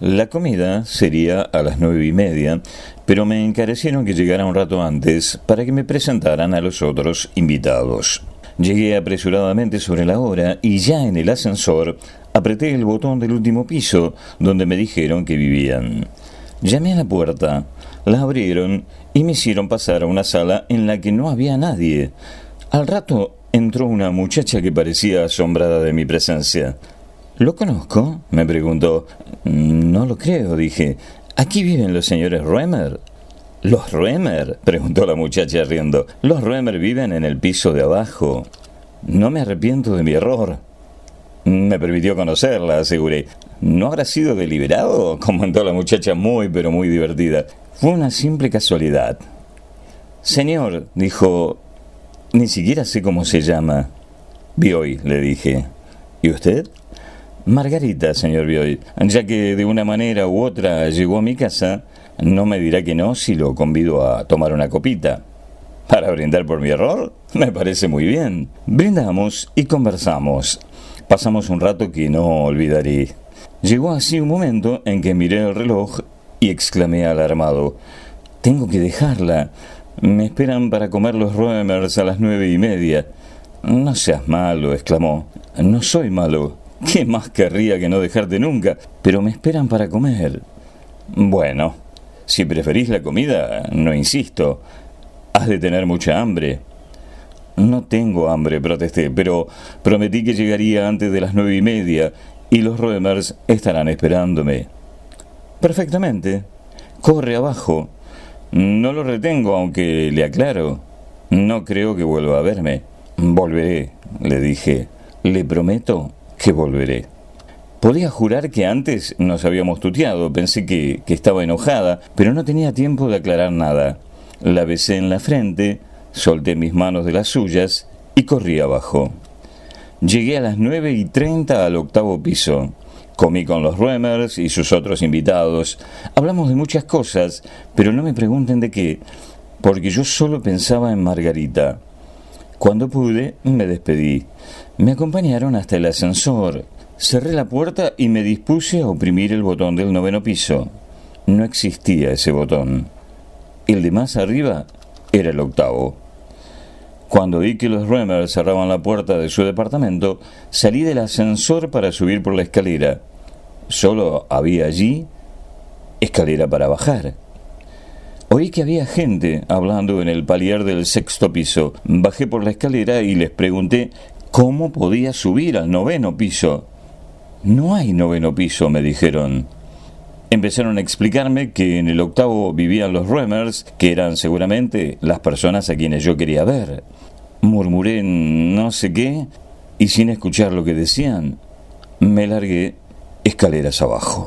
La comida sería a las nueve y media, pero me encarecieron que llegara un rato antes para que me presentaran a los otros invitados. Llegué apresuradamente sobre la hora y ya en el ascensor apreté el botón del último piso donde me dijeron que vivían. Llamé a la puerta, la abrieron y me hicieron pasar a una sala en la que no había nadie. Al rato entró una muchacha que parecía asombrada de mi presencia. ¿Lo conozco? me preguntó. No lo creo, dije. ¿Aquí viven los señores Ruemer? ¿Los Ruemer? preguntó la muchacha riendo. Los Ruemer viven en el piso de abajo. No me arrepiento de mi error. Me permitió conocerla, aseguré. ¿No habrá sido deliberado? comentó la muchacha muy pero muy divertida. Fue una simple casualidad. Señor, dijo, ni siquiera sé cómo se llama. Bioy, le dije. ¿Y usted? Margarita, señor Bioy, ya que de una manera u otra llegó a mi casa, no me dirá que no si lo convido a tomar una copita. ¿Para brindar por mi error? Me parece muy bien. Brindamos y conversamos. Pasamos un rato que no olvidaré. Llegó así un momento en que miré el reloj y exclamé alarmado. Tengo que dejarla. Me esperan para comer los Roemers a las nueve y media. No seas malo, exclamó. No soy malo. ¿Qué más querría que no dejarte nunca? Pero me esperan para comer. Bueno, si preferís la comida, no insisto. Has de tener mucha hambre. No tengo hambre, protesté, pero prometí que llegaría antes de las nueve y media y los Roemers estarán esperándome. Perfectamente. Corre abajo. No lo retengo, aunque le aclaro. No creo que vuelva a verme. Volveré, le dije. Le prometo que volveré. Podía jurar que antes nos habíamos tuteado, pensé que, que, estaba enojada, pero no tenía tiempo de aclarar nada. La besé en la frente, solté mis manos de las suyas y corrí abajo. Llegué a las nueve y treinta al octavo piso. Comí con los Ruemers y sus otros invitados. Hablamos de muchas cosas, pero no me pregunten de qué, porque yo solo pensaba en Margarita. Cuando pude, me despedí. Me acompañaron hasta el ascensor. Cerré la puerta y me dispuse a oprimir el botón del noveno piso. No existía ese botón. El de más arriba era el octavo. Cuando vi que los Remer cerraban la puerta de su departamento, salí del ascensor para subir por la escalera. Solo había allí escalera para bajar. Oí que había gente hablando en el palier del sexto piso. Bajé por la escalera y les pregunté ¿Cómo podía subir al noveno piso? No hay noveno piso, me dijeron. Empezaron a explicarme que en el octavo vivían los Ruemers, que eran seguramente las personas a quienes yo quería ver. Murmuré no sé qué y sin escuchar lo que decían, me largué escaleras abajo.